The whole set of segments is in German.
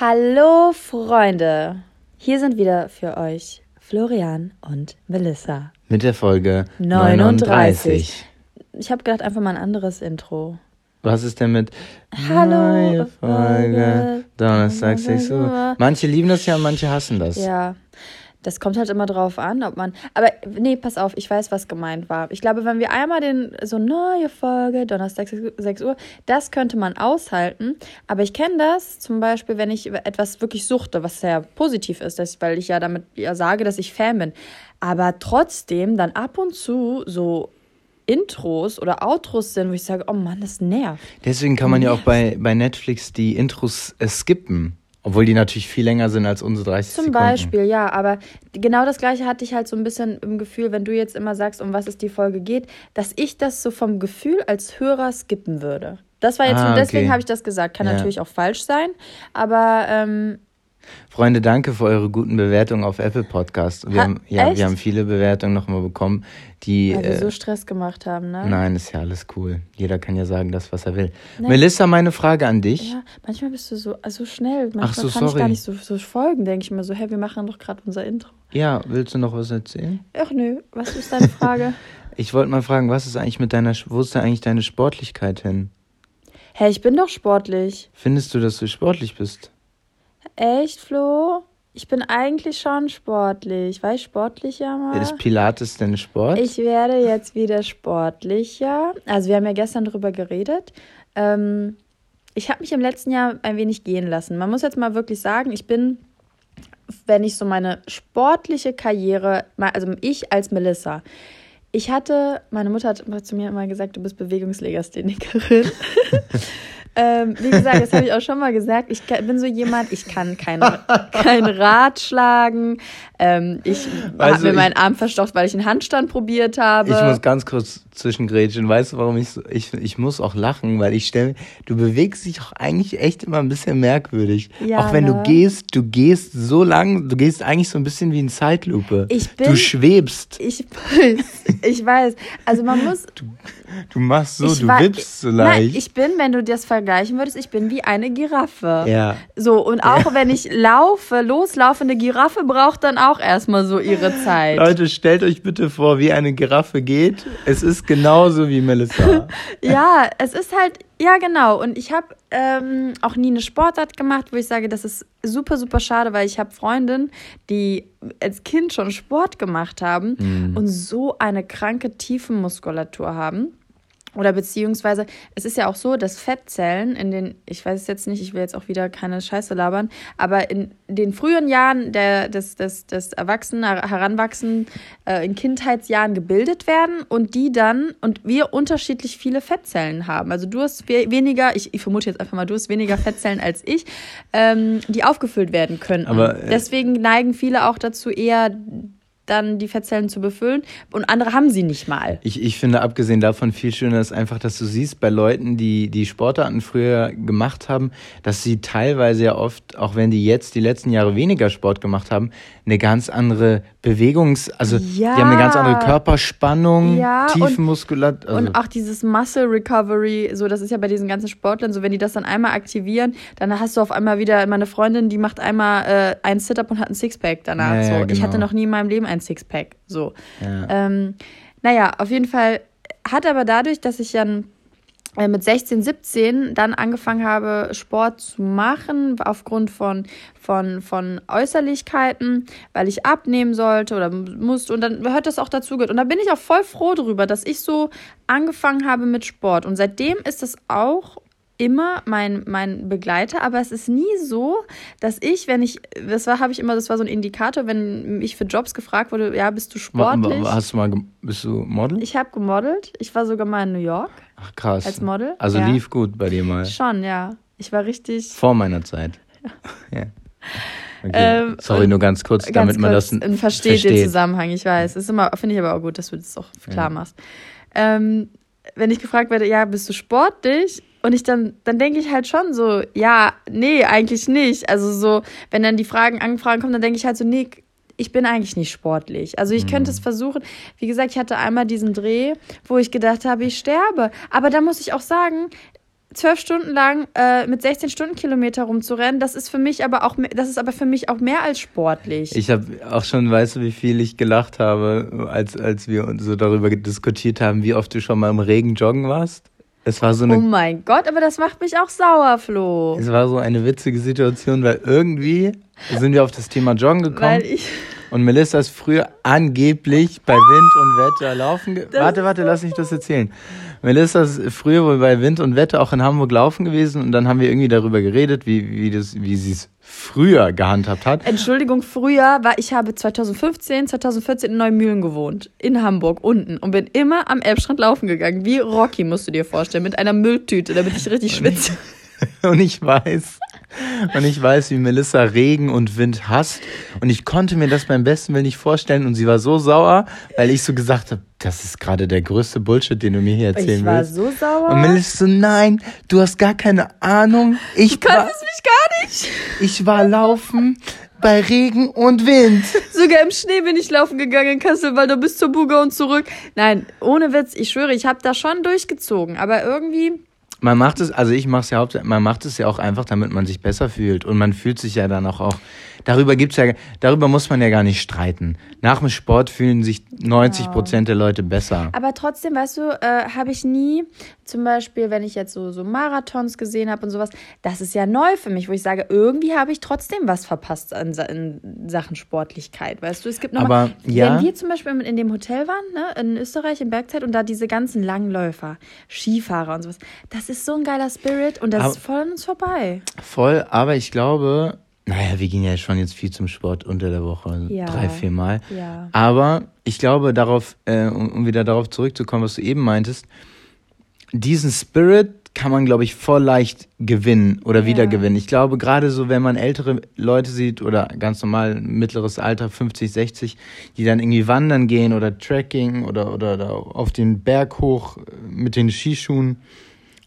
Hallo Freunde, hier sind wieder für euch Florian und Melissa. Mit der Folge 39. Ich habe gedacht, einfach mal ein anderes Intro. Was ist denn mit Hallo, Neue Folge, Folge, Donnerstag 6 Uhr? Manche lieben das ja, manche hassen das. Ja, das kommt halt immer drauf an, ob man. Aber nee, pass auf, ich weiß, was gemeint war. Ich glaube, wenn wir einmal den so neue Folge, Donnerstag 6 Uhr, das könnte man aushalten. Aber ich kenne das zum Beispiel, wenn ich etwas wirklich suchte, was sehr positiv ist, dass, weil ich ja damit ja sage, dass ich Fan bin. Aber trotzdem dann ab und zu so Intros oder Outros sind, wo ich sage, oh Mann, das nervt. Deswegen kann man ja auch bei, bei Netflix die Intros äh, skippen. Obwohl die natürlich viel länger sind als unsere 30 Zum Sekunden. Beispiel, ja, aber genau das gleiche hatte ich halt so ein bisschen im Gefühl, wenn du jetzt immer sagst, um was es die Folge geht, dass ich das so vom Gefühl als Hörer skippen würde. Das war jetzt Ah, nur deswegen okay. habe ich das gesagt. Kann Ja. natürlich auch falsch sein, aber ähm, Freunde, danke für eure guten Bewertungen auf Apple Podcast. Wir Ha- haben, ja, echt? wir haben viele Bewertungen nochmal bekommen, die. weil wir Äh, so Stress gemacht haben, ne? nein, ist ja alles cool. Jeder kann ja sagen, das, was er will. Melissa, meine Frage an dich. Ja, manchmal bist du so, so schnell. Manchmal Ach so, kann ich sorry. gar nicht so, so folgen, denke ich mir so, hey, wir machen doch gerade unser Intro. Ja, willst du noch was erzählen? Ach nö, was ist deine Frage? Ich wollte mal fragen, was ist eigentlich mit deiner, wo ist da eigentlich deine Sportlichkeit hin? hey, ich bin doch sportlich. Findest du, dass du sportlich bist? Echt, Flo? Ich bin eigentlich schon sportlich. War ich sportlicher mal? Ist Pilates denn Sport? Ich werde jetzt wieder sportlicher. Also wir haben ja gestern drüber geredet. Ähm, ich habe mich im letzten Jahr ein wenig gehen lassen. Man muss jetzt mal wirklich sagen, ich bin, wenn ich so meine sportliche Karriere, also ich als Melissa, ich hatte, meine Mutter hat zu mir immer gesagt, du bist Bewegungslegasthenikerin. ähm, wie gesagt, das habe ich auch schon mal gesagt. Ich bin so jemand, ich kann kein, kein Rad schlagen. Ähm, ich habe Also mir ich- meinen Arm verstaucht, weil ich einen Handstand probiert habe. Ich muss ganz kurz zwischengrätschen. Weißt du, warum ich so, ich, ich muss auch lachen, weil ich stelle, du bewegst dich auch eigentlich echt immer ein bisschen merkwürdig. Ja, auch wenn ne? du gehst, du gehst so lang, du gehst eigentlich so ein bisschen wie in Zeitlupe. Ich du bin- schwebst, Ich weiß, ich weiß. Also man muss. du machst so, du war- wippst so Nein, leicht. ich bin, wenn du das vergleichen würdest, ich bin wie eine Giraffe. ja. So, und auch wenn ich laufe, loslaufende Giraffe braucht dann auch erstmal so ihre Zeit. Leute, stellt euch bitte vor, wie eine Giraffe geht. Es ist genauso wie Melissa. Ja, es ist halt, ja genau. Und ich habe ähm, auch nie eine Sportart gemacht, wo ich sage, das ist super, super schade, weil ich habe Freundinnen, die als Kind schon Sport gemacht haben und so eine kranke Tiefenmuskulatur haben. Oder beziehungsweise, es ist ja auch so, dass Fettzellen in den, ich weiß es jetzt nicht, ich will jetzt auch wieder keine Scheiße labern, aber in den frühen Jahren der, des, des, des Erwachsenen, Heranwachsen, äh, in Kindheitsjahren gebildet werden und die dann, und wir unterschiedlich viele Fettzellen haben. Also du hast we weniger, ich, ich vermute jetzt einfach mal, du hast weniger Fettzellen als ich, ähm, die aufgefüllt werden können. Aber, äh, Deswegen neigen viele auch dazu, eher dann die Fettzellen zu befüllen und andere haben sie nicht mal. Ich, ich finde, abgesehen davon, viel schöner ist einfach, dass du siehst, bei Leuten, die die Sportarten früher gemacht haben, dass sie teilweise ja oft, auch wenn die jetzt die letzten Jahre weniger Sport gemacht haben, eine ganz andere Bewegungs-, also Ja. die haben eine ganz andere Körperspannung, Ja, und- Tiefenmuskulatur. Also, Und auch dieses Muscle Recovery, so das ist ja bei diesen ganzen Sportlern, so wenn die das dann einmal aktivieren, dann hast du auf einmal wieder meine Freundin, die macht einmal äh, einen Sit-up und hat einen Sixpack danach. Ja, so. ja, Ich genau. hatte noch nie in meinem Leben einen Sixpack. So. ja. Ähm, naja, auf jeden Fall hat aber dadurch, dass ich dann äh, mit 16, 17 dann angefangen habe, Sport zu machen, aufgrund von, von, von Äußerlichkeiten, weil ich abnehmen sollte oder musste. Und dann hört das auch dazu. Und da bin ich auch voll froh drüber, dass ich so angefangen habe mit Sport. Und seitdem ist es auch immer mein, mein Begleiter, aber es ist nie so, dass ich, wenn ich, das war, habe ich immer, das war so ein Indikator, wenn ich für Jobs gefragt wurde, ja, bist du sportlich? Hast du mal, bist du Model? Ich habe gemodelt. Ich war sogar mal in New York Ach krass. als Model. Also ja. lief gut bei dir mal. Schon, ja. Ich war richtig. Vor meiner Zeit. Ja. Okay. Ähm, Sorry, nur ganz kurz, Ganz damit man kurz, das n- versteht, den Zusammenhang. Ich weiß. Ist immer, finde ich aber auch gut, dass du das auch klar machst. Ähm, wenn ich gefragt werde, ja, bist du sportlich? Und ich dann, dann denke ich halt schon so, ja, nee, eigentlich nicht. Also so, wenn dann die Fragen, Anfragen kommen, dann denke ich halt so, nee, ich bin eigentlich nicht sportlich. Also ich könnte es versuchen. Wie gesagt, ich hatte einmal diesen Dreh, wo ich gedacht habe, ich sterbe. Aber da muss ich auch sagen, zwölf Stunden lang äh, mit 16 Stundenkilometer rumzurennen, das ist für mich aber auch, das ist aber für mich auch mehr als sportlich. Ich habe auch schon, weißt du, wie viel ich gelacht habe, als, als wir so darüber diskutiert haben, wie oft du schon mal im Regen joggen warst. Es war so eine, oh mein Gott, aber das macht mich auch sauer, Flo. Es war so eine witzige Situation, weil irgendwie sind wir auf das Thema Joggen gekommen. Und Melissa ist früher angeblich bei Wind und Wetter laufen. Warte, warte, lass mich das erzählen. Melissa ist früher wohl bei Wind und Wetter auch in Hamburg laufen gewesen und dann haben wir irgendwie darüber geredet, wie, wie, das, wie sie es früher gehandhabt hat. Entschuldigung, früher war ich habe 2015, 2014 in Neumühlen gewohnt, in Hamburg unten und bin immer am Elbstrand laufen gegangen, wie Rocky musst du dir vorstellen, mit einer Mülltüte, damit ich richtig schwitze. und ich weiß, und ich weiß, wie Melissa Regen und Wind hasst. Und ich konnte mir das beim besten Willen nicht vorstellen. Und sie war so sauer, weil ich so gesagt habe, das ist gerade der größte Bullshit, den du mir hier erzählen willst. Ich war so sauer. Und Melissa so, nein, du hast gar keine Ahnung. Ich du kannst mich gar nicht. Ich war laufen bei Regen und Wind. Sogar im Schnee bin ich laufen gegangen in Kasselwalder bis zur Buga und zurück. Nein, ohne Witz, ich schwöre, ich habe da schon durchgezogen. Aber irgendwie man macht es, also ich mache es ja hauptsächlich, man macht es ja auch einfach, damit man sich besser fühlt. Und man fühlt sich ja dann auch, auch darüber gibt's ja, darüber muss man ja gar nicht streiten. Nach dem Sport fühlen sich 90 Prozent der Leute besser. Aber trotzdem, weißt du, äh, habe ich nie, zum Beispiel, wenn ich jetzt so, so Marathons gesehen habe und sowas, das ist ja neu für mich, wo ich sage, irgendwie habe ich trotzdem was verpasst in, in Sachen Sportlichkeit, weißt du? Es gibt nochmal, Aber, ja. wenn wir zum Beispiel in dem Hotel waren, ne, in Österreich, in Bergzeit, und da diese ganzen Langläufer, Skifahrer und sowas, das ist so ein geiler Spirit und das aber, ist voll an uns vorbei. Voll, aber ich glaube, naja, wir gehen ja schon jetzt viel zum Sport unter der Woche, ja. drei, vier Mal. Ja. Aber ich glaube, darauf, äh, um, um, wieder darauf zurückzukommen, was du eben meintest, diesen Spirit kann man, glaube ich, voll leicht gewinnen oder ja. wiedergewinnen. Ich glaube, gerade so, wenn man ältere Leute sieht oder ganz normal mittleres Alter, 50, 60, die dann irgendwie wandern gehen oder Trekking oder, oder, oder auf den Berg hoch mit den Skischuhen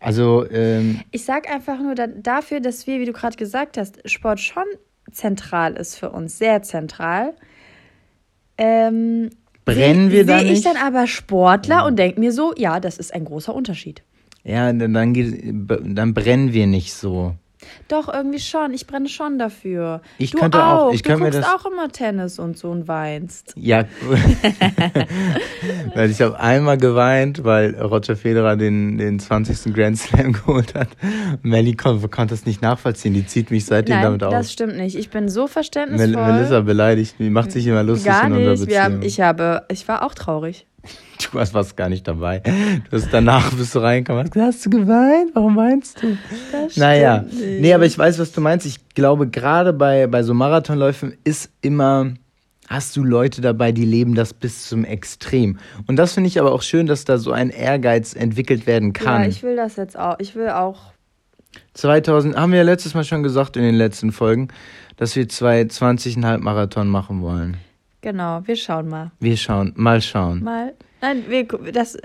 also ähm, ich sag einfach nur da, dafür, dass wir, wie du gerade gesagt hast, Sport schon zentral ist für uns, sehr zentral. Ähm, brennen wir da nicht? Sehe ich dann aber Sportler und denke mir so, ja, das ist ein großer Unterschied. Ja, dann, dann, dann brennen wir nicht so. Doch, irgendwie schon. Ich brenne schon dafür. Ich du könnte auch. auch. Ich du guckst auch immer Tennis und so und weinst. Ja, weil ich habe einmal geweint, weil Roger Federer den, den 20. Grand Slam geholt hat. Melly konnte, konnte das nicht nachvollziehen. Die zieht mich seitdem Nein, damit auf. das stimmt nicht. Ich bin so verständnisvoll. Mel Melissa beleidigt. Die macht sich immer lustig Gar in unserer Beziehung. Wir haben, ich habe, ich war auch traurig. Du warst fast gar nicht dabei. Du hast danach bist du reingekommen. Hast, hast du geweint? Warum weinst du? Das naja, nicht. nee, aber ich weiß, was du meinst. Ich glaube, gerade bei, bei so Marathonläufen ist immer, hast du Leute dabei, die leben das bis zum Extrem. Und das finde ich aber auch schön, dass da so ein Ehrgeiz entwickelt werden kann. Ja, ich will das jetzt auch. Ich will auch. 2000, haben wir ja letztes Mal schon gesagt in den letzten Folgen, dass wir zwei 20,5 Marathon machen wollen. Genau, wir schauen mal. Wir schauen, mal schauen. Mal. Nein, wir, das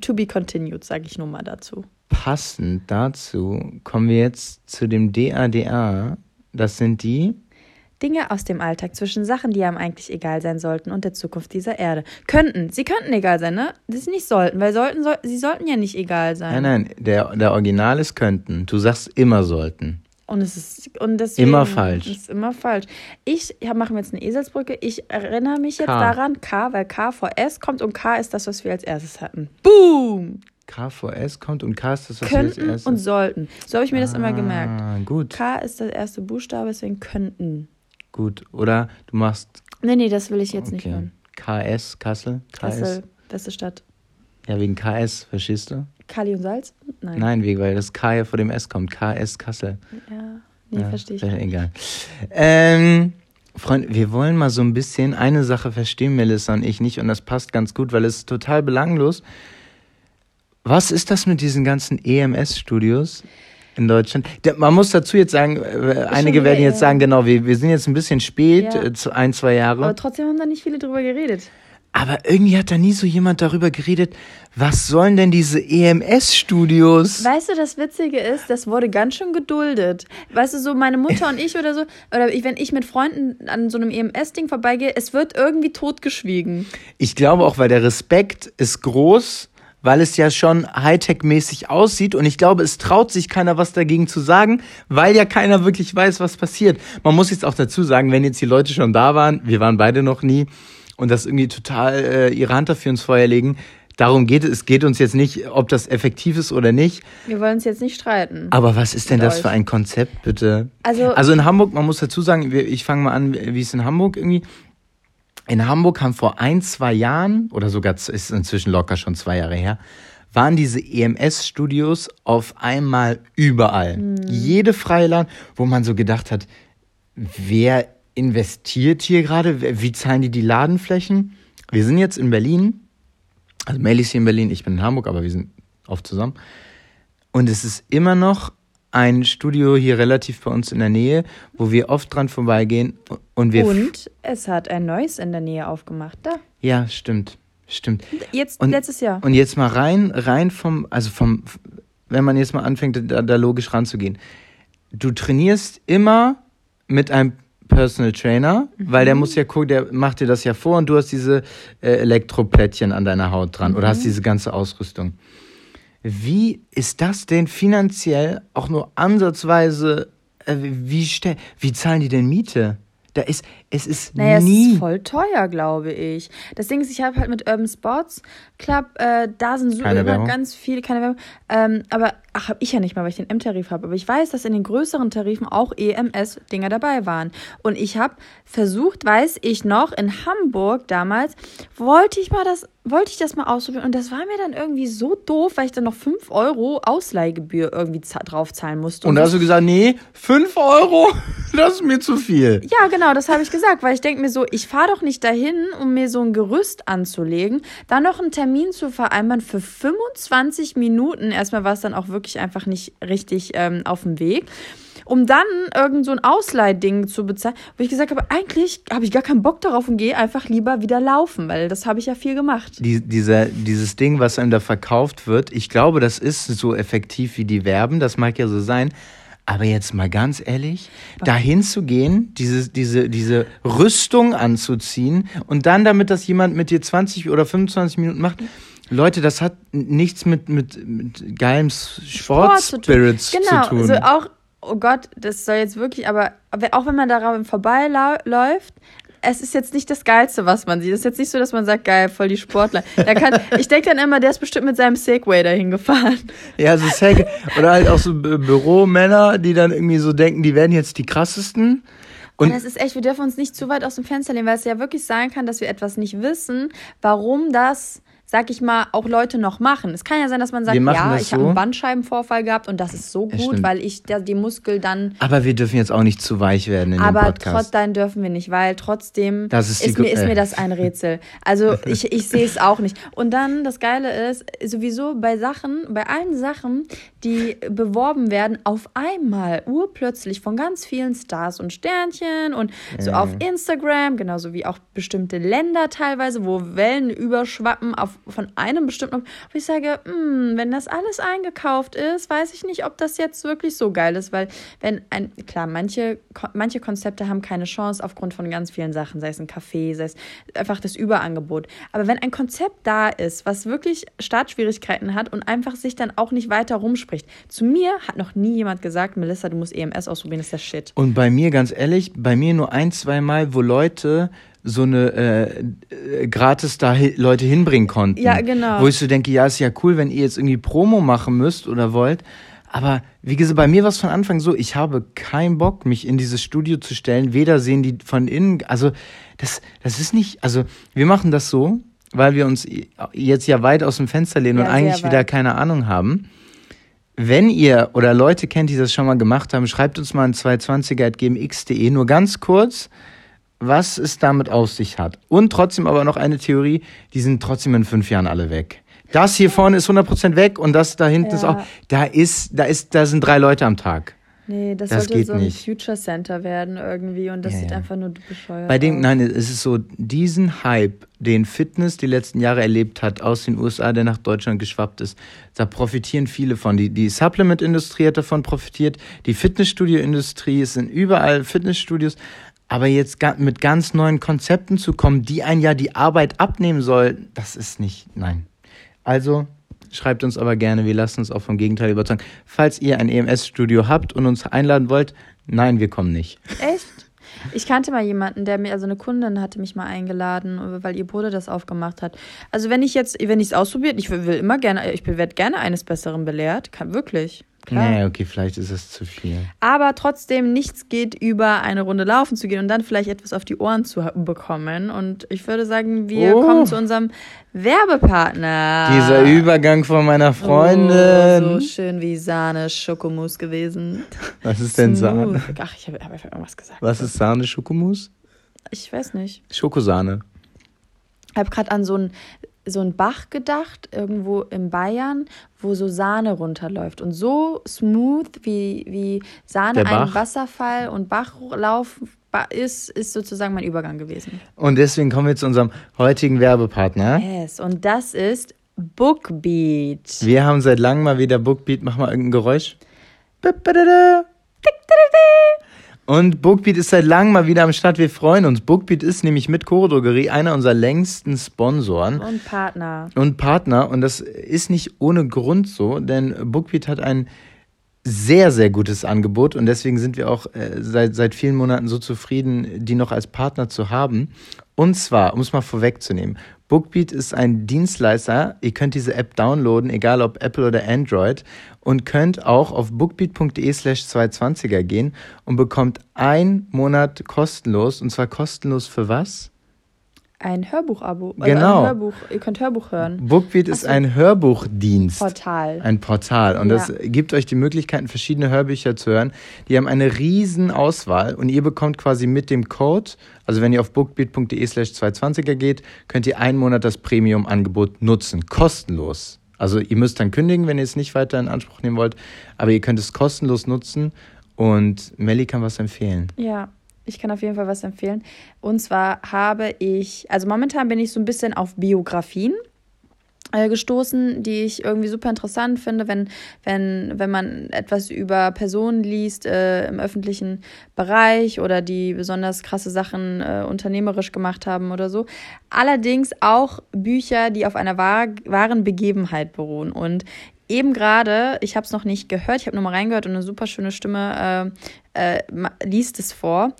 to be continued, sage ich nur mal dazu. Passend dazu kommen wir jetzt zu dem DADA. Das sind die Dinge aus dem Alltag zwischen Sachen, die einem eigentlich egal sein sollten und der Zukunft dieser Erde. Könnten, sie könnten egal sein, ne? Das ist nicht sollten, weil sollten, soll, sie sollten ja nicht egal sein. Nein, nein, der, der Original ist könnten. Du sagst immer sollten. Und es ist und deswegen, immer falsch. Ist immer falsch. Ich ja, mache jetzt eine Eselsbrücke. Ich erinnere mich jetzt K. daran, K, weil K vor S kommt und K ist das, was wir als erstes hatten. Boom! K vor S kommt und K ist das, was könnten wir als erstes und sollten. So habe ich mir ah, das immer gemerkt. Gut. K ist der erste Buchstabe, deswegen könnten. Gut. Oder du machst. Nee, nee, das will ich jetzt okay. nicht hören. KS, Kassel? KS. Kassel, beste Stadt. Ja, wegen KS, verstehst du? Kali und Salz? Nein. Nein, wegen, weil das K ja vor dem S kommt. KS Kassel. Ja, nee, ja, verstehe ich. Egal. Ähm, Freunde, wir wollen mal so ein bisschen, eine Sache verstehen Melissa und ich nicht und das passt ganz gut, weil es ist total belanglos. Was ist das mit diesen ganzen EMS-Studios? in Deutschland. Man muss dazu jetzt sagen, äh, einige werden jetzt sagen, genau, wir, wir sind jetzt ein bisschen spät, ja. Äh, ein, zwei Jahre. Aber trotzdem haben da nicht viele drüber geredet. Aber irgendwie hat da nie so jemand darüber geredet, was sollen denn diese EMS-Studios? Weißt du, das Witzige ist, das wurde ganz schön geduldet. Weißt du, so meine Mutter und ich oder so, oder ich, wenn ich mit Freunden an so einem EMS-Ding vorbeigehe, es wird irgendwie totgeschwiegen. Ich glaube auch, weil der Respekt ist groß weil es ja schon Hightech-mäßig aussieht und ich glaube, es traut sich keiner was dagegen zu sagen, weil ja keiner wirklich weiß, was passiert. Man muss jetzt auch dazu sagen, wenn jetzt die Leute schon da waren, wir waren beide noch nie und das irgendwie total äh, ihre Hand dafür ins Feuer legen, Darum geht es. Es geht uns jetzt nicht, ob das effektiv ist oder nicht. Wir wollen uns jetzt nicht streiten. Aber was ist denn das euch. für ein Konzept, bitte? Also, also in Hamburg, man muss dazu sagen, ich fange mal an, wie es in Hamburg irgendwie. In Hamburg haben vor ein, zwei Jahren, oder sogar ist inzwischen locker schon zwei Jahre her, waren diese EMS-Studios auf einmal überall. Mhm. Jede Freiland, wo man so gedacht hat, wer investiert hier gerade? Wie zahlen die die Ladenflächen? Wir sind jetzt in Berlin also Melly ist hier in Berlin, ich bin in Hamburg, aber wir sind oft zusammen. Und es ist immer noch ein Studio hier relativ bei uns in der Nähe, wo wir oft dran vorbeigehen und wir. Und es hat ein neues in der Nähe aufgemacht, da. Ja, stimmt. Stimmt. Jetzt, und, letztes Jahr. Und jetzt mal rein, rein vom, also vom, wenn man jetzt mal anfängt, da, da logisch ranzugehen. Du trainierst immer mit einem Personal Trainer, mhm. weil der muss ja gucken, der macht dir das ja vor und du hast diese äh, Elektroplättchen an deiner Haut dran mhm. oder hast mhm. diese ganze Ausrüstung. Wie ist das denn finanziell auch nur ansatzweise, äh, wie, wie zahlen die denn Miete? Da ist, es ist naja, nie. es ist voll teuer, glaube ich. Das Ding ist, ich habe halt mit Urban Sports Club, äh, da sind super ganz viele, keine Werbung, ähm, aber ach, habe ich ja nicht mal, weil ich den M-Tarif habe. Aber ich weiß, dass in den größeren Tarifen auch EMS-Dinger dabei waren. Und ich habe versucht, weiß ich noch, in Hamburg damals, wollte ich mal das, wollte ich das mal ausprobieren. Und das war mir dann irgendwie so doof, weil ich dann noch 5 Euro Ausleihgebühr irgendwie draufzahlen musste. Und, und da hast du gesagt, nee, 5 Euro, das ist mir zu viel. Ja, genau, das habe ich gesagt, weil ich denke mir so, ich fahre doch nicht dahin, um mir so ein Gerüst anzulegen, dann noch einen Termin zu vereinbaren für 25 Minuten. Erstmal war es dann auch wirklich einfach nicht richtig ähm, auf dem Weg. Um dann irgend so ein Ausleihding zu bezahlen, wo ich gesagt habe, eigentlich habe ich gar keinen Bock darauf und gehe einfach lieber wieder laufen, weil das habe ich ja viel gemacht. Die, dieser, dieses Ding, was einem da verkauft wird, ich glaube, das ist so effektiv wie die Werben, das mag ja so sein. Aber jetzt mal ganz ehrlich, dahin zu gehen, diese, diese, diese Rüstung anzuziehen und dann damit das jemand mit dir 20 oder 25 Minuten macht, Leute, das hat nichts mit, mit, mit geilem Sportspirits Sport genau, zu tun. Genau, also auch, oh Gott, das soll jetzt wirklich, aber auch wenn man daran vorbeiläuft, es ist jetzt nicht das Geilste, was man sieht. Es ist jetzt nicht so, dass man sagt, geil, voll die Sportler. Kann, ich denke dann immer, der ist bestimmt mit seinem Segway dahin gefahren. Ja, so Segway. Oder halt auch so Büromänner, die dann irgendwie so denken, die werden jetzt die krassesten. Und das ist echt, wir dürfen uns nicht zu weit aus dem Fenster lehnen, weil es ja wirklich sein kann, dass wir etwas nicht wissen, warum das sag ich mal, auch Leute noch machen. Es kann ja sein, dass man sagt, ja, ich so. habe einen Bandscheibenvorfall gehabt und das ist so gut, weil ich der, die Muskel dann. Aber wir dürfen jetzt auch nicht zu weich werden in aber dem Podcast. Aber trotzdem dürfen wir nicht, weil trotzdem ist, ist, mir, ist mir das ein Rätsel. Also ich, ich sehe es auch nicht. Und dann das Geile ist, sowieso bei Sachen, bei allen Sachen, die beworben werden, auf einmal urplötzlich von ganz vielen Stars und Sternchen und so auf Instagram, genauso wie auch bestimmte Länder teilweise, wo Wellen überschwappen auf von einem bestimmten, wo ich sage, hm, wenn das alles eingekauft ist, weiß ich nicht, ob das jetzt wirklich so geil ist, weil wenn ein, klar, manche, manche Konzepte haben keine Chance aufgrund von ganz vielen Sachen, sei es ein Café, sei es einfach das Überangebot. Aber wenn ein Konzept da ist, was wirklich Startschwierigkeiten hat und einfach sich dann auch nicht weiter rumspricht, zu mir hat noch nie jemand gesagt, Melissa, du musst EMS ausprobieren, das ist der Shit. Und bei mir, ganz ehrlich, bei mir nur ein, zwei Mal, wo Leute so eine äh, äh, gratis da Leute hinbringen konnten. Ja, genau. Wo ich so denke, ja, ist ja cool, wenn ihr jetzt irgendwie Promo machen müsst oder wollt. Aber wie gesagt, bei mir war es von Anfang so, ich habe keinen Bock, mich in dieses Studio zu stellen. Weder sehen die von innen, also das, das ist nicht, also wir machen das so, weil wir uns jetzt ja weit aus dem Fenster lehnen ja, und eigentlich wieder keine Ahnung haben. Wenn ihr oder Leute kennt, die das schon mal gemacht haben, schreibt uns mal ein 220er.gmx.de, nur ganz kurz was es damit auf sich hat. Und trotzdem aber noch eine Theorie, die sind trotzdem in fünf Jahren alle weg. Das hier vorne ist 100% weg und das da hinten ja. ist auch, da ist, da ist, da sind drei Leute am Tag. Nee, das, das sollte so ein nicht. Future Center werden irgendwie und das ja, sieht ja. einfach nur bescheuert Bei dem, aus. nein, es ist so, diesen Hype, den Fitness die letzten Jahre erlebt hat aus den USA, der nach Deutschland geschwappt ist, da profitieren viele von. Die, die Supplement-Industrie hat davon profitiert, die Fitnessstudio-Industrie, es sind überall Fitnessstudios, aber jetzt mit ganz neuen Konzepten zu kommen, die ein ja die Arbeit abnehmen soll, das ist nicht, nein. Also, Schreibt uns aber gerne, wir lassen uns auch vom Gegenteil überzeugen. Falls ihr ein EMS-Studio habt und uns einladen wollt, nein, wir kommen nicht. Echt? Ich kannte mal jemanden, der mir, also eine Kundin hatte mich mal eingeladen, weil ihr Bruder das aufgemacht hat. Also wenn ich jetzt, wenn ich es ausprobiert, ich will immer gerne, ich werde gerne eines Besseren belehrt, kann wirklich. Klar. Nee, okay, vielleicht ist es zu viel. Aber trotzdem, nichts geht über eine Runde laufen zu gehen und dann vielleicht etwas auf die Ohren zu bekommen. Und ich würde sagen, wir oh. kommen zu unserem Werbepartner. Dieser Übergang von meiner Freundin. Oh, so schön wie Sahne Schokomus gewesen. Was ist denn Sahne? Ach, ich habe hab einfach irgendwas gesagt. Was ist Sahne Schokomus? Ich weiß nicht. Schokosahne. Ich habe gerade an so ein so ein Bach gedacht, irgendwo in Bayern, wo so Sahne runterläuft. Und so smooth wie, wie Sahne ein Wasserfall und Bachlauf ist, ist sozusagen mein Übergang gewesen. Und deswegen kommen wir zu unserem heutigen Werbepartner. Yes, und das ist Bookbeat. Wir haben seit langem mal wieder Bookbeat. Mach mal irgendein Geräusch. Und Bookbeat ist seit langem mal wieder am Start. Wir freuen uns. Bookbeat ist nämlich mit Choro Drogerie einer unserer längsten Sponsoren. Und Partner. Und Partner. Und das ist nicht ohne Grund so, denn Bookbeat hat ein sehr, sehr gutes Angebot und deswegen sind wir auch äh, seit, seit vielen Monaten so zufrieden, die noch als Partner zu haben. Und zwar, um es mal vorwegzunehmen, Bookbeat ist ein Dienstleister. Ihr könnt diese App downloaden, egal ob Apple oder Android, und könnt auch auf bookbeat.de slash 220er gehen und bekommt ein Monat kostenlos. Und zwar kostenlos für was? Ein Hörbuch-Abo. Also genau. Ein Hörbuch. Ihr könnt Hörbuch hören. Bookbeat ist ein Hörbuchdienst. Portal. Ein Portal. Und ja. das gibt euch die Möglichkeit, verschiedene Hörbücher zu hören. Die haben eine riesen Auswahl und ihr bekommt quasi mit dem Code, also wenn ihr auf bookbeat.de slash 220er geht, könnt ihr einen Monat das Premium-Angebot nutzen. Kostenlos. Also ihr müsst dann kündigen, wenn ihr es nicht weiter in Anspruch nehmen wollt. Aber ihr könnt es kostenlos nutzen. Und Melly kann was empfehlen. Ja, ich kann auf jeden Fall was empfehlen. Und zwar habe ich, also momentan bin ich so ein bisschen auf Biografien äh, gestoßen, die ich irgendwie super interessant finde, wenn, wenn, wenn man etwas über Personen liest äh, im öffentlichen Bereich oder die besonders krasse Sachen äh, unternehmerisch gemacht haben oder so. Allerdings auch Bücher, die auf einer wahr, wahren Begebenheit beruhen. Und eben gerade, ich habe es noch nicht gehört, ich habe nur mal reingehört und eine super schöne Stimme äh, äh, liest es vor.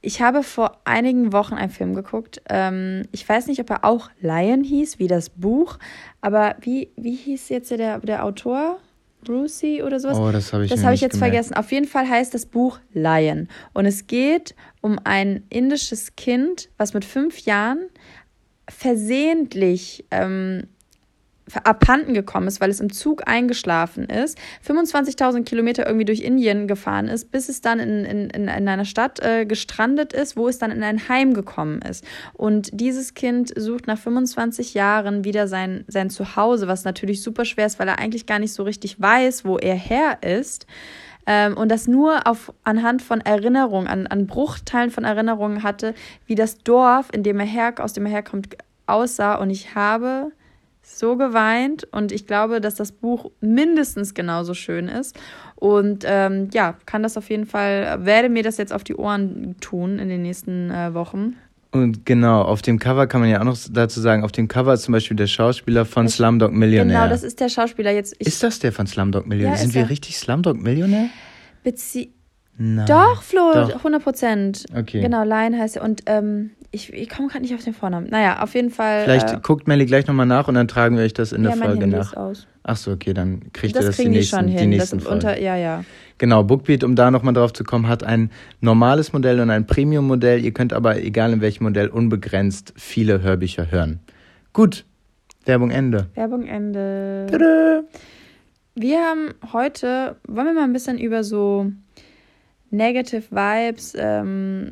Ich habe vor einigen Wochen einen Film geguckt. Ähm, ich weiß nicht, ob er auch Lion hieß, wie das Buch, aber wie, wie hieß jetzt der, der Autor? Brucey oder sowas? Oh, das habe ich, das hab ich jetzt gemerkt. vergessen. Auf jeden Fall heißt das Buch Lion. Und es geht um ein indisches Kind, was mit fünf Jahren versehentlich ähm, abhanden gekommen ist, weil es im Zug eingeschlafen ist, 25.000 Kilometer irgendwie durch Indien gefahren ist, bis es dann in, in, in einer Stadt äh, gestrandet ist, wo es dann in ein Heim gekommen ist. Und dieses Kind sucht nach 25 Jahren wieder sein, sein Zuhause, was natürlich super schwer ist, weil er eigentlich gar nicht so richtig weiß, wo er her ist. Ähm, und das nur auf, anhand von Erinnerungen, an, an Bruchteilen von Erinnerungen hatte, wie das Dorf, in dem er her, aus dem er herkommt, aussah. Und ich habe so geweint und ich glaube, dass das Buch mindestens genauso schön ist. Und ähm, ja, kann das auf jeden Fall, werde mir das jetzt auf die Ohren tun in den nächsten äh, Wochen. Und genau, auf dem Cover kann man ja auch noch dazu sagen, auf dem Cover ist zum Beispiel der Schauspieler von das, Slumdog Millionär. Genau, das ist der Schauspieler jetzt. ist das der von Slumdog Millionär? Ja, Sind wir er? richtig Slumdog Millionär? Bezie Nein. Doch, Flo, Doch. 100 Prozent. Okay. Genau, Lion heißt er. Und ähm, ich, ich komme gerade nicht auf den Vornamen. Naja, auf jeden Fall. Vielleicht äh, guckt Melly gleich nochmal nach und dann tragen wir euch das in ja, der Folge Handy nach. Aus. Ach so, okay, dann kriegt das ihr das die nächsten, die, die nächsten das unter, Ja, ja. Genau, Bookbeat, um da nochmal drauf zu kommen, hat ein normales Modell und ein Premium-Modell. Ihr könnt aber, egal in welchem Modell, unbegrenzt viele Hörbücher hören. Gut, Werbung Ende. Werbung Ende. Tada. Wir haben heute, wollen wir mal ein bisschen über so Negative Vibes ähm,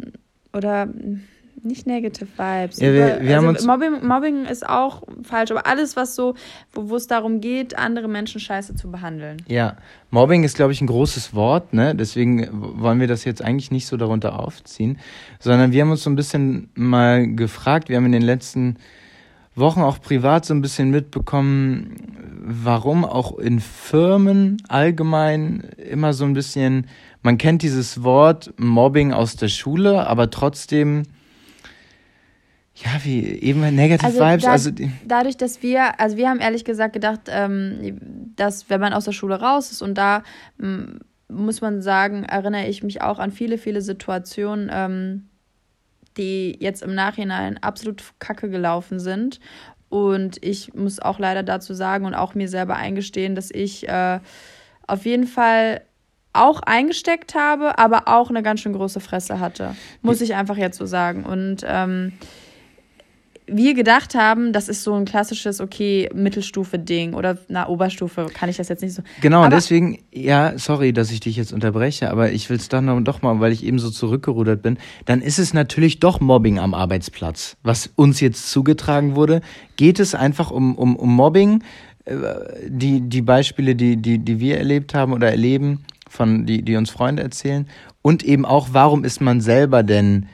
oder nicht Negative Vibes. Ja, wir, wir also Mobbing, Mobbing ist auch falsch, aber alles, was so, wo, wo es darum geht, andere Menschen scheiße zu behandeln. Ja, Mobbing ist, glaube ich, ein großes Wort, ne? Deswegen wollen wir das jetzt eigentlich nicht so darunter aufziehen, sondern wir haben uns so ein bisschen mal gefragt, wir haben in den letzten Wochen auch privat so ein bisschen mitbekommen, warum auch in Firmen allgemein immer so ein bisschen, man kennt dieses Wort Mobbing aus der Schule, aber trotzdem ja, wie eben Negative also Vibes. Da, also dadurch, dass wir, also wir haben ehrlich gesagt gedacht, ähm, dass wenn man aus der Schule raus ist und da ähm, muss man sagen, erinnere ich mich auch an viele, viele Situationen, ähm, die jetzt im Nachhinein absolut kacke gelaufen sind. Und ich muss auch leider dazu sagen und auch mir selber eingestehen, dass ich äh, auf jeden Fall auch eingesteckt habe, aber auch eine ganz schön große Fresse hatte. Muss ich einfach jetzt so sagen. Und ähm, wir gedacht haben, das ist so ein klassisches, okay, Mittelstufe-Ding oder na, Oberstufe, kann ich das jetzt nicht so. Genau, aber deswegen, ja, sorry, dass ich dich jetzt unterbreche, aber ich will es dann noch, doch mal, weil ich eben so zurückgerudert bin, dann ist es natürlich doch Mobbing am Arbeitsplatz. Was uns jetzt zugetragen wurde, geht es einfach um, um, um Mobbing. Äh, die, die Beispiele, die, die, die wir erlebt haben oder erleben, von, die, die uns Freunde erzählen. Und eben auch, warum ist man selber denn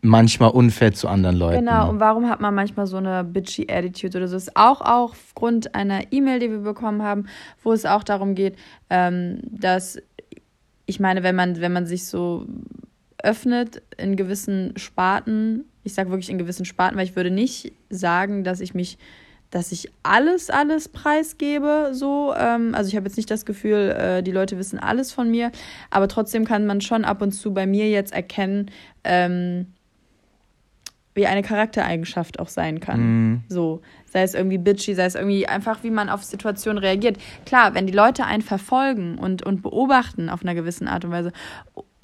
manchmal unfair zu anderen Leuten. Genau, und warum hat man manchmal so eine bitchy Attitude oder so? Das ist auch, aufgrund einer E-Mail, die wir bekommen haben, wo es auch darum geht, ähm, dass, ich meine, wenn man, wenn man sich so öffnet in gewissen Sparten, ich sage wirklich in gewissen Sparten, weil ich würde nicht sagen, dass ich mich dass ich alles, alles preisgebe, so. Ähm, also ich habe jetzt nicht das Gefühl, äh, die Leute wissen alles von mir, aber trotzdem kann man schon ab und zu bei mir jetzt erkennen, ähm, wie eine Charaktereigenschaft auch sein kann. Mm. So, sei es irgendwie bitchy, sei es irgendwie einfach, wie man auf Situationen reagiert. Klar, wenn die Leute einen verfolgen und, und beobachten auf einer gewissen Art und Weise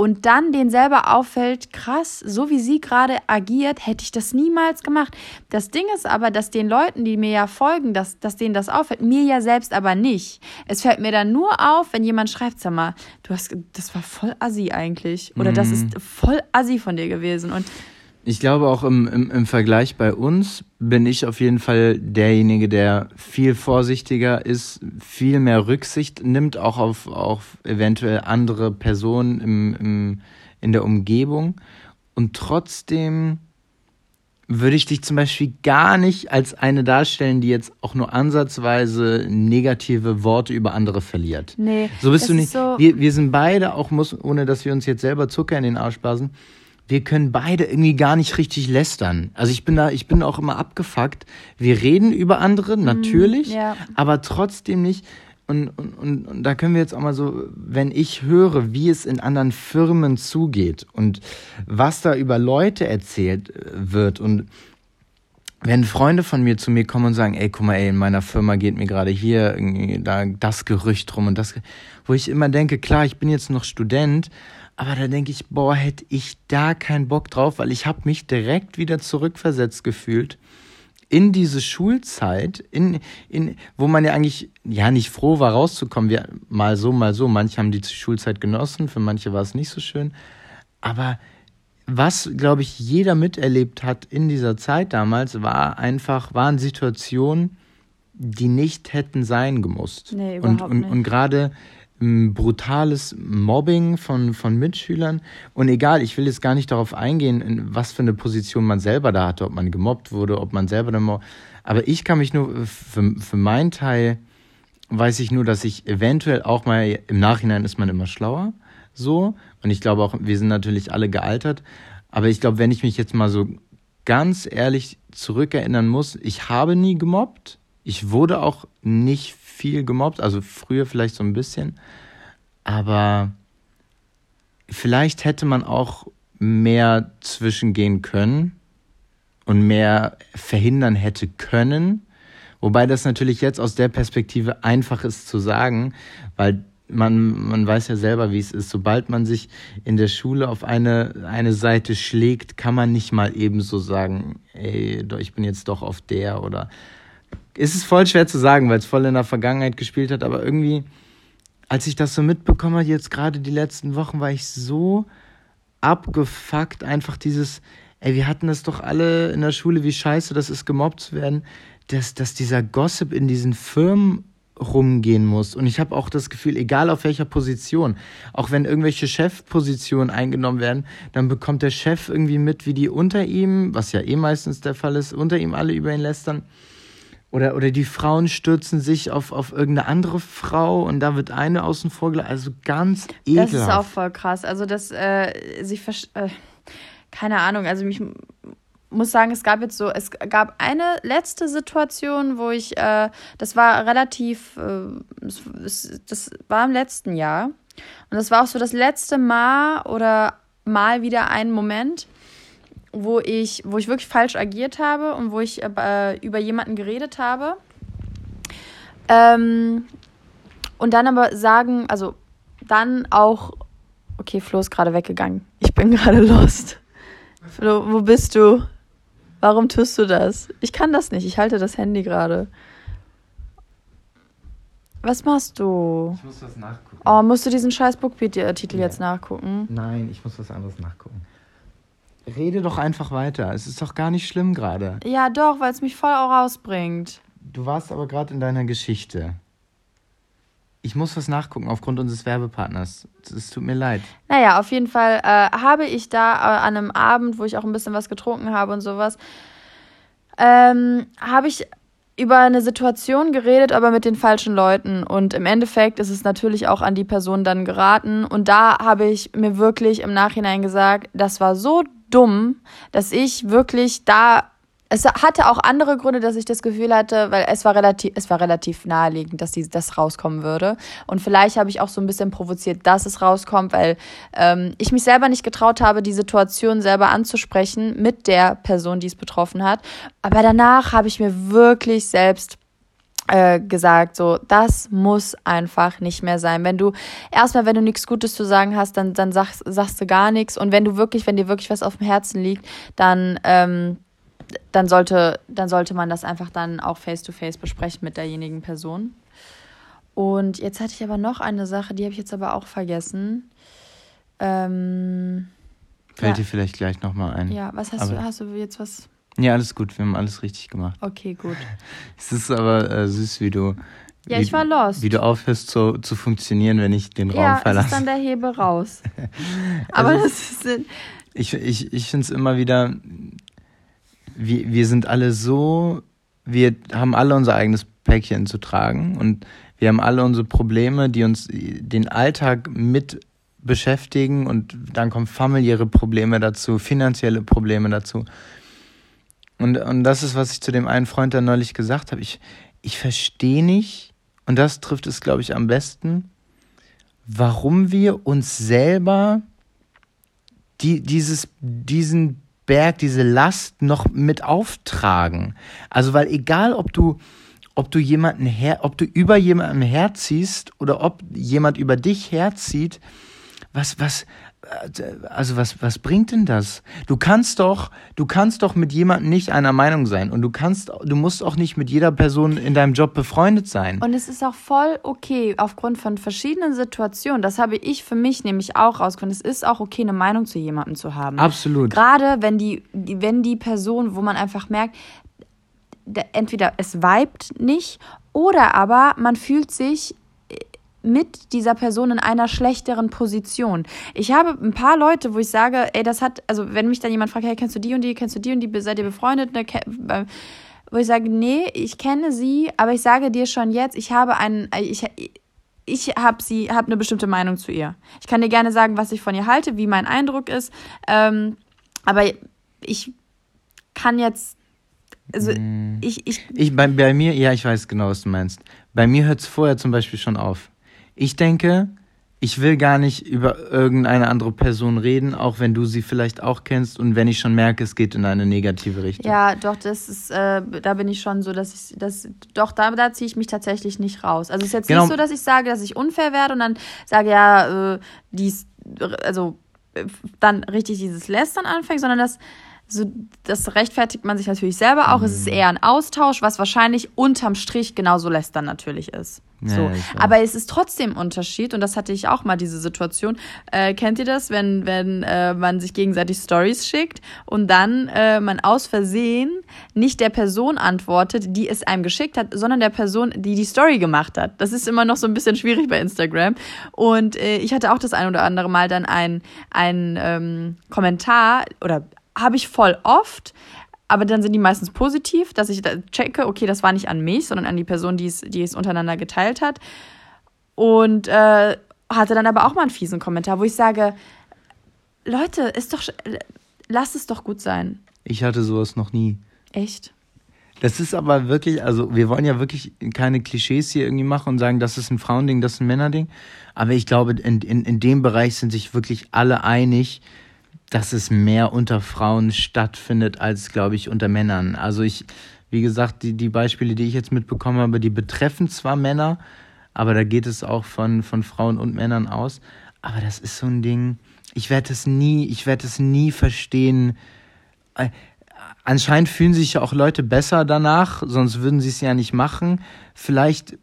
und dann denen selber auffällt, krass, so wie sie gerade agiert, hätte ich das niemals gemacht. Das Ding ist aber, dass den Leuten, die mir ja folgen, dass, dass denen das auffällt, mir ja selbst aber nicht. Es fällt mir dann nur auf, wenn jemand schreibt, sag mal, du hast, das war voll assi eigentlich. Oder mm. das ist voll assi von dir gewesen. Und ich glaube auch im, im, im Vergleich bei uns bin ich auf jeden Fall derjenige, der viel vorsichtiger ist, viel mehr Rücksicht nimmt, auch auf, auf eventuell andere Personen im, im, in der Umgebung. Und trotzdem würde ich dich zum Beispiel gar nicht als eine darstellen, die jetzt auch nur ansatzweise negative Worte über andere verliert. Nee. So bist du nicht. So wir, wir sind beide, auch muss, ohne dass wir uns jetzt selber Zucker in den Arsch blasen, wir können beide irgendwie gar nicht richtig lästern. Also ich bin da, ich bin auch immer abgefuckt. Wir reden über andere, mhm, natürlich, mm, ja. aber trotzdem nicht. Und, und, und, und, da können wir jetzt auch mal so, wenn ich höre, wie es in anderen Firmen zugeht und was da über Leute erzählt äh, wird und wenn Freunde von mir zu mir kommen und sagen, ey, guck mal, ey, in meiner Firma geht mir gerade hier da das Gerücht rum und das, wo ich immer denke, klar, ich bin jetzt noch Student, aber da denke ich, boah, hätte ich da keinen Bock drauf, weil ich habe mich direkt wieder zurückversetzt gefühlt in diese Schulzeit, in, in, wo man ja eigentlich ja nicht froh war, rauszukommen. Wir, mal so, mal so. Manche haben die Schulzeit genossen, für manche war es nicht so schön. Aber was, glaube ich, jeder miterlebt hat in dieser Zeit damals, war einfach, waren Situationen, die nicht hätten sein gemusst. Nee, überhaupt und, und, nicht. Und gerade brutales Mobbing von, von Mitschülern. Und egal, ich will jetzt gar nicht darauf eingehen, was für eine Position man selber da hatte, ob man gemobbt wurde, ob man selber dann Aber ich kann mich nur, für, für meinen Teil, weiß ich nur, dass ich eventuell auch mal, im Nachhinein ist man immer schlauer, so. Und ich glaube auch, wir sind natürlich alle gealtert. Aber ich glaube, wenn ich mich jetzt mal so ganz ehrlich zurückerinnern muss, ich habe nie gemobbt. Ich wurde auch nicht viel gemobbt, also früher vielleicht so ein bisschen. Aber vielleicht hätte man auch mehr zwischengehen können und mehr verhindern hätte können. Wobei das natürlich jetzt aus der Perspektive einfach ist zu sagen, weil man, man weiß ja selber, wie es ist. Sobald man sich in der Schule auf eine, eine Seite schlägt, kann man nicht mal eben so sagen, ey, ich bin jetzt doch auf der oder ist es voll schwer zu sagen, weil es voll in der Vergangenheit gespielt hat, aber irgendwie, als ich das so mitbekommen habe, jetzt gerade die letzten Wochen, war ich so abgefuckt, einfach dieses, ey, wir hatten das doch alle in der Schule, wie scheiße das ist, gemobbt zu werden, dass, dass dieser Gossip in diesen Firmen rumgehen muss. Und ich habe auch das Gefühl, egal auf welcher Position, auch wenn irgendwelche Chefpositionen eingenommen werden, dann bekommt der Chef irgendwie mit, wie die unter ihm, was ja eh meistens der Fall ist, unter ihm alle über ihn lästern. Oder, oder die Frauen stürzen sich auf, auf irgendeine andere Frau und da wird eine außen vor gelassen. Also ganz ekelhaft. Das ist auch voll krass. Also, dass äh, sich. Äh, keine Ahnung, also mich muss sagen, es gab jetzt so, es gab eine letzte Situation, wo ich, äh, das war relativ, äh, das, das war im letzten Jahr. Und das war auch so das letzte Mal oder mal wieder ein Moment, wo ich, wo ich wirklich falsch agiert habe und wo ich äh, über jemanden geredet habe. Ähm, und dann aber sagen, also dann auch, okay, Flo ist gerade weggegangen. Ich bin gerade lost. Flo, wo bist du? Warum tust du das? Ich kann das nicht. Ich halte das Handy gerade. Was machst du? Ich muss was nachgucken. Oh, musst du diesen scheiß Bookbeat-Titel ja. jetzt nachgucken? Nein, ich muss was anderes nachgucken. Rede doch einfach weiter. Es ist doch gar nicht schlimm gerade. Ja, doch, weil es mich voll auch rausbringt. Du warst aber gerade in deiner Geschichte. Ich muss was nachgucken aufgrund unseres Werbepartners. Es tut mir leid. Naja, auf jeden Fall äh, habe ich da äh, an einem Abend, wo ich auch ein bisschen was getrunken habe und sowas, ähm, habe ich über eine Situation geredet, aber mit den falschen Leuten. Und im Endeffekt ist es natürlich auch an die Person dann geraten. Und da habe ich mir wirklich im Nachhinein gesagt, das war so dumm, dass ich wirklich da es hatte auch andere Gründe, dass ich das Gefühl hatte, weil es war relativ, es war relativ naheliegend, dass die, das rauskommen würde. Und vielleicht habe ich auch so ein bisschen provoziert, dass es rauskommt, weil ähm, ich mich selber nicht getraut habe, die Situation selber anzusprechen mit der Person, die es betroffen hat. Aber danach habe ich mir wirklich selbst äh, gesagt, so, das muss einfach nicht mehr sein. Wenn du, erstmal, wenn du nichts Gutes zu sagen hast, dann, dann sagst, sagst du gar nichts. Und wenn du wirklich, wenn dir wirklich was auf dem Herzen liegt, dann, ähm, dann sollte, dann sollte man das einfach dann auch face to face besprechen mit derjenigen Person. Und jetzt hatte ich aber noch eine Sache, die habe ich jetzt aber auch vergessen. Ähm, Fällt ja. dir vielleicht gleich nochmal ein. Ja, was hast aber du, hast du jetzt was? Ja, alles gut, wir haben alles richtig gemacht. Okay, gut. es ist aber äh, süß, wie du. Ja, wie, ich war lost. Wie du aufhörst zu, zu funktionieren, wenn ich den Raum verlasse. Ja, ist dann der Hebel raus. aber also, das ist. Ich, ich, ich finde es immer wieder. Wir, wir sind alle so. Wir haben alle unser eigenes Päckchen zu tragen und wir haben alle unsere Probleme, die uns den Alltag mit beschäftigen und dann kommen familiäre Probleme dazu, finanzielle Probleme dazu. Und, und das ist, was ich zu dem einen Freund da neulich gesagt habe. Ich, ich verstehe nicht, und das trifft es, glaube ich, am besten, warum wir uns selber die, dieses, diesen Berg, diese Last noch mit auftragen. Also, weil egal, ob du, ob du jemanden her, ob du über jemanden herziehst oder ob jemand über dich herzieht, was, was, also was, was bringt denn das? Du kannst doch, du kannst doch mit jemandem nicht einer Meinung sein und du kannst, du musst auch nicht mit jeder Person in deinem Job befreundet sein. Und es ist auch voll okay, aufgrund von verschiedenen Situationen, das habe ich für mich nämlich auch rausgefunden, es ist auch okay, eine Meinung zu jemandem zu haben. Absolut. Gerade wenn die, wenn die Person, wo man einfach merkt, entweder es vibet nicht oder aber man fühlt sich mit dieser Person in einer schlechteren Position. Ich habe ein paar Leute, wo ich sage, ey, das hat, also wenn mich dann jemand fragt, hey, kennst du die und die, kennst du die und die, seid ihr befreundet? Ne? Wo ich sage, nee, ich kenne sie, aber ich sage dir schon jetzt, ich habe einen, ich, ich habe sie, habe eine bestimmte Meinung zu ihr. Ich kann dir gerne sagen, was ich von ihr halte, wie mein Eindruck ist, ähm, aber ich kann jetzt also mm. ich, ich, ich bei, bei mir, ja, ich weiß genau, was du meinst. Bei mir hört es vorher zum Beispiel schon auf. Ich denke, ich will gar nicht über irgendeine andere Person reden, auch wenn du sie vielleicht auch kennst und wenn ich schon merke, es geht in eine negative Richtung. Ja, doch, das ist, äh, da bin ich schon so, dass ich, das, doch, da, da ziehe ich mich tatsächlich nicht raus. Also es ist jetzt genau. nicht so, dass ich sage, dass ich unfair werde und dann sage, ja, äh, dies, also äh, dann richtig dieses Lästern anfängt, sondern dass so, das rechtfertigt man sich natürlich selber auch. Mhm. Es ist mhm. eher ein Austausch, was wahrscheinlich unterm Strich genauso lästern natürlich ist. Ja, so. Aber es ist trotzdem Unterschied, und das hatte ich auch mal, diese Situation. Äh, kennt ihr das, wenn, wenn äh, man sich gegenseitig Stories schickt und dann äh, man aus Versehen nicht der Person antwortet, die es einem geschickt hat, sondern der Person, die die Story gemacht hat? Das ist immer noch so ein bisschen schwierig bei Instagram. Und äh, ich hatte auch das ein oder andere Mal dann ein, ein ähm, Kommentar oder habe ich voll oft, aber dann sind die meistens positiv, dass ich da checke, okay, das war nicht an mich, sondern an die Person, die es, die es untereinander geteilt hat. Und äh, hatte dann aber auch mal einen fiesen Kommentar, wo ich sage, Leute, ist doch, lasst es doch gut sein. Ich hatte sowas noch nie. Echt? Das ist aber wirklich, also wir wollen ja wirklich keine Klischees hier irgendwie machen und sagen, das ist ein Frauending, das ist ein Männerding. Aber ich glaube, in, in, in dem Bereich sind sich wirklich alle einig, dass es mehr unter Frauen stattfindet als, glaube ich, unter Männern. Also ich, wie gesagt, die, die Beispiele, die ich jetzt mitbekommen habe, die betreffen zwar Männer, aber da geht es auch von, von Frauen und Männern aus. Aber das ist so ein Ding, ich werde es nie, ich werde es nie verstehen. Äh, anscheinend fühlen sich ja auch Leute besser danach, sonst würden sie es ja nicht machen. Vielleicht äh,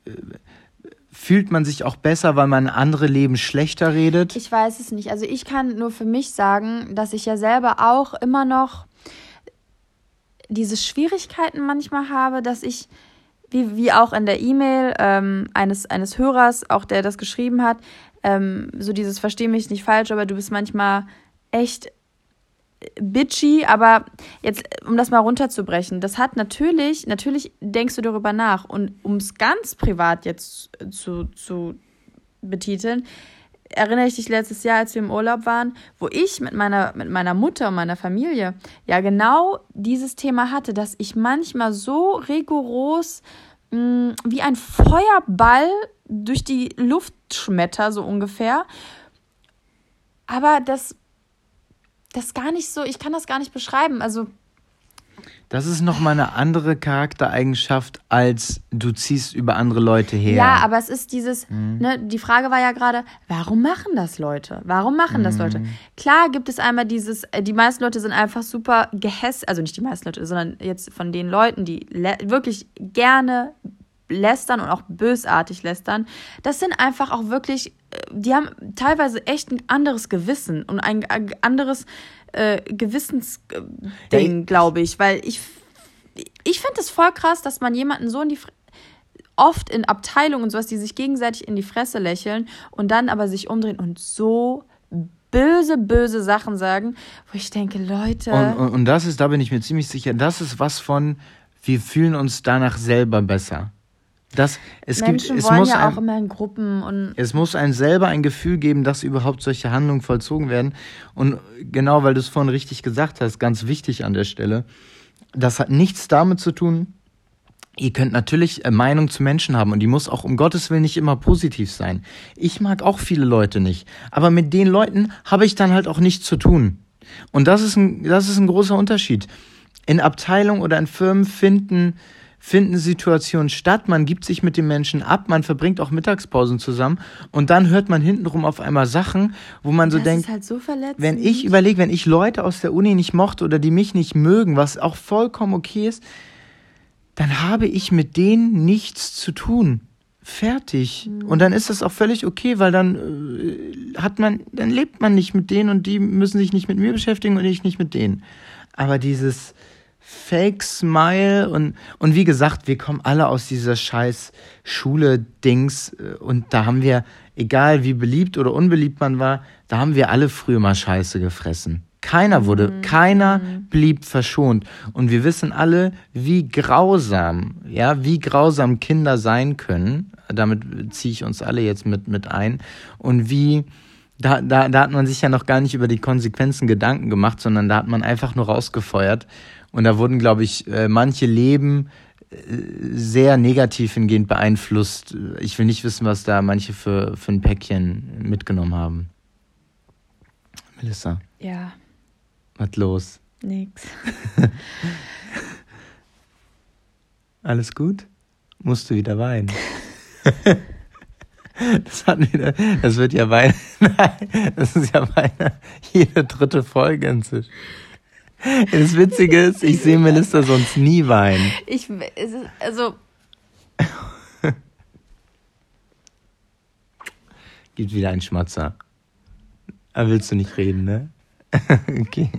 fühlt man sich auch besser, weil man andere Leben schlechter redet. Ich weiß es nicht. Also ich kann nur für mich sagen, dass ich ja selber auch immer noch diese Schwierigkeiten manchmal habe, dass ich, wie, wie auch in der E-Mail ähm, eines, eines Hörers, auch der das geschrieben hat, ähm, so dieses Versteh mich nicht falsch, aber du bist manchmal echt bitchy, aber jetzt, um das mal runterzubrechen, das hat natürlich, natürlich denkst du darüber nach und um es ganz privat jetzt zu, zu betiteln, erinnere ich dich letztes Jahr, als wir im Urlaub waren, wo ich mit meiner, mit meiner Mutter und meiner Familie ja genau dieses Thema hatte, dass ich manchmal so rigoros mh, mm, wie ein Feuerball durch die Luft schmetter, so ungefähr. Aber das das gar nicht so, ich kann das gar nicht beschreiben. Also. Das ist nochmal eine andere Charaktereigenschaft, als du ziehst über andere Leute her. Ja, aber es ist dieses, mhm. ne, die Frage war ja gerade, warum machen das Leute? Warum machen das Leute? Mhm. Klar gibt es einmal dieses, äh, die meisten Leute sind einfach super gehässig, also nicht die meisten Leute, sondern jetzt von den Leuten, die wirklich gerne lästern und auch bösartig lästern, das sind einfach auch wirklich, äh, die haben teilweise echt ein anderes Gewissen und ein anderes äh, Gewissensding, hey. glaube ich, weil ich, ich finde es voll krass, dass man jemanden so in die oft in Abteilungen und sowas, die sich gegenseitig in die Fresse lächeln und dann aber sich umdrehen und so böse, böse Sachen sagen, wo ich denke, Leute. Und, und, und das ist, da bin ich mir ziemlich sicher, das ist was von, wir fühlen uns danach selber besser. Das, es Menschen gibt, es wollen muss ja ein, auch immer in Gruppen und. Es muss einem selber ein Gefühl geben, dass überhaupt solche Handlungen vollzogen werden. Und genau, weil du es vorhin richtig gesagt hast, ganz wichtig an der Stelle, das hat nichts damit zu tun, Ihr könnt natürlich äh, Meinung zu Menschen haben und die muss auch um Gottes Willen nicht immer positiv sein. Ich mag auch viele Leute nicht, aber mit den Leuten habe ich dann halt auch nichts zu tun. Und das ist ein, das ist ein großer Unterschied. In Abteilungen oder in Firmen finden finden Situationen statt, man gibt sich mit den Menschen ab, man verbringt auch Mittagspausen zusammen und dann hört man hintenrum auf einmal Sachen, wo man so das denkt, halt so wenn ich überlege, wenn ich Leute aus der Uni nicht mochte oder die mich nicht mögen, was auch vollkommen okay ist, dann habe ich mit denen nichts zu tun. Fertig. Mhm. Und dann ist das auch völlig okay, weil dann äh, hat man, dann lebt man nicht mit denen und die müssen sich nicht mit mir beschäftigen und ich nicht mit denen. Aber dieses, Fake Smile und, und wie gesagt, wir kommen alle aus dieser scheiß Schule-Dings äh, und da haben wir, egal wie beliebt oder unbeliebt man war, da haben wir alle früher mal Scheiße gefressen. Keiner wurde, mhm. keiner mhm. blieb verschont. Und wir wissen alle, wie grausam, ja, wie grausam Kinder sein können. Damit ziehe ich uns alle jetzt mit, mit ein. Und wie, da, da, da hat man sich ja noch gar nicht über die Konsequenzen Gedanken gemacht, sondern da hat man einfach nur rausgefeuert. Und da wurden, glaube ich, äh, manche Leben äh, sehr negativ hingehend beeinflusst. Ich will nicht wissen, was da manche für, für ein Päckchen mitgenommen haben. Melissa. Ja. Was los? Nix. Alles gut? Musst du wieder weinen? Das hat wieder, das wird ja weinen. Nein, das ist ja weinen. Jede dritte Folge inzwischen. Das Witzige ist, ich sehe Melissa sonst nie weinen. Ich, also. Gibt wieder einen Schmatzer. Aber willst du nicht reden, ne? okay.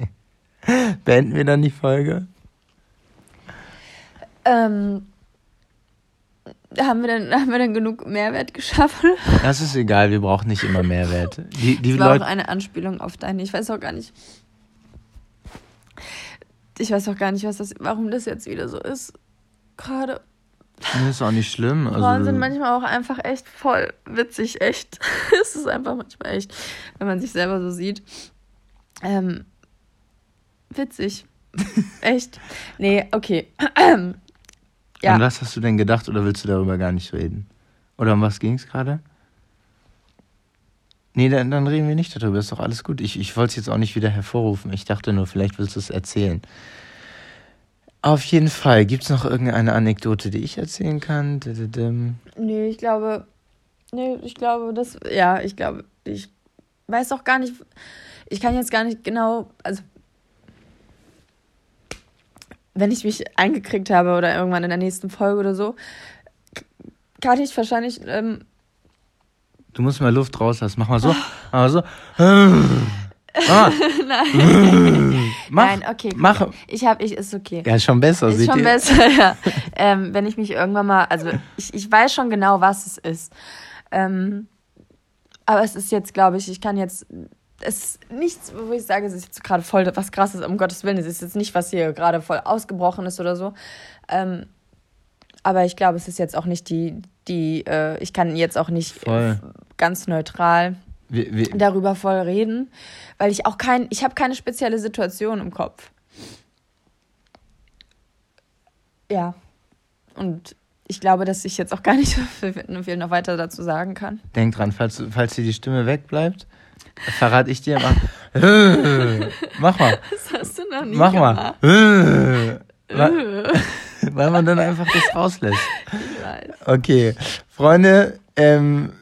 Beenden wir dann die Folge? Ähm. Haben wir, denn, haben wir denn genug Mehrwert geschaffen? Das ist egal, wir brauchen nicht immer Mehrwert. Die, die das war Leute, auch eine Anspielung auf deine, ich weiß auch gar nicht ich weiß auch gar nicht, was das, warum das jetzt wieder so ist. Gerade. Nee, ist auch nicht schlimm. Also, Frauen sind manchmal auch einfach echt voll witzig, echt. es ist einfach manchmal echt, wenn man sich selber so sieht. Ähm, witzig. Echt? Nee, okay. ja. An was hast du denn gedacht oder willst du darüber gar nicht reden? Oder um was ging es gerade? Nee, dann, dann, reden wir nicht darüber, ist doch alles gut. Ich, ich wollte es jetzt auch nicht wieder hervorrufen. Ich dachte nur, vielleicht willst du es erzählen. Auf jeden Fall. Gibt es noch irgendeine Anekdote, die ich erzählen kann? Nee, ich glaube. Nee, ich glaube, das. Ja, ich glaube, ich weiß auch gar nicht. Ich kann jetzt gar nicht genau. Also. Wenn ich mich eingekriegt habe oder irgendwann in der nächsten Folge oder so, kann ich wahrscheinlich ähm, Du musst mal Luft rauslassen. Mach mal so. Mach mal so. Ah. Nein. Mach, Nein, okay. Mach. Ich habe, ich ist okay. Ja, schon besser. Ist schon ihr? besser, ja. ähm, wenn ich mich irgendwann mal, also ich, ich weiß schon genau, was es ist. Ähm, aber es ist jetzt, glaube ich, ich kann jetzt, es ist nichts, wo ich sage, es ist jetzt gerade voll was krasses, um Gottes Willen. Es ist jetzt nicht, was hier gerade voll ausgebrochen ist oder so. Ähm, aber ich glaube, es ist jetzt auch nicht die, die, äh, ich kann jetzt auch nicht voll. ganz neutral wie, wie? darüber voll reden, weil ich auch kein, ich habe keine spezielle Situation im Kopf. Ja. Und ich glaube, dass ich jetzt auch gar nicht viel noch weiter dazu sagen kann. Denk dran, falls, falls dir die Stimme wegbleibt, verrate ich dir mal. Mach mal. Das hast du noch nie Mach gemacht. mal. Weil man dann einfach das rauslässt. Ich weiß. Okay, Freunde, ähm,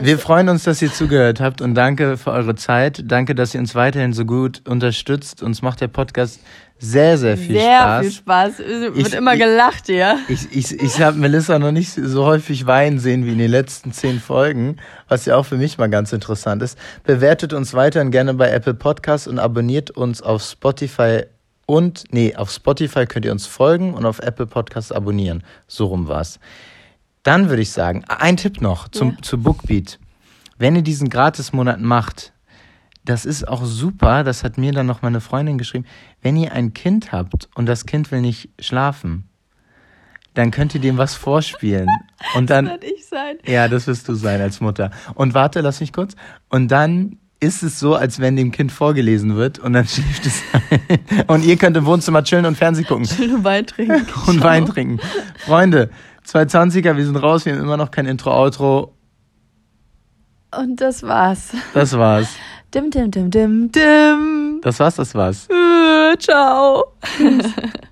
wir freuen uns, dass ihr zugehört habt und danke für eure Zeit. Danke, dass ihr uns weiterhin so gut unterstützt. Uns macht der Podcast sehr, sehr viel sehr Spaß. Sehr viel Spaß. Wird ich, immer gelacht, ja. Ich, ich, ich habe Melissa noch nicht so häufig weinen sehen wie in den letzten zehn Folgen, was ja auch für mich mal ganz interessant ist. Bewertet uns weiterhin gerne bei Apple Podcasts und abonniert uns auf Spotify und, nee, auf Spotify könnt ihr uns folgen und auf Apple Podcasts abonnieren. So rum war's. Dann würde ich sagen, ein Tipp noch zum, ja. zu Bookbeat. Wenn ihr diesen Gratis-Monat macht, das ist auch super, das hat mir dann noch meine Freundin geschrieben, wenn ihr ein Kind habt und das Kind will nicht schlafen, dann könnt ihr dem was vorspielen. Und dann, das werde ich sein. Ja, das wirst du sein als Mutter. Und warte, lass mich kurz. Und dann ist es so, als wenn dem Kind vorgelesen wird und dann schläft es ein. Und ihr könnt im Wohnzimmer chillen und Fernsehen gucken. Chillen und Wein trinken. Und Wein trinken. Freunde, 220er, wir sind raus, wir haben immer noch kein Intro-Outro. Und das war's. Das war's. Dim, dim, dim, dim, dim. Das war's, das war's. Äh, ciao.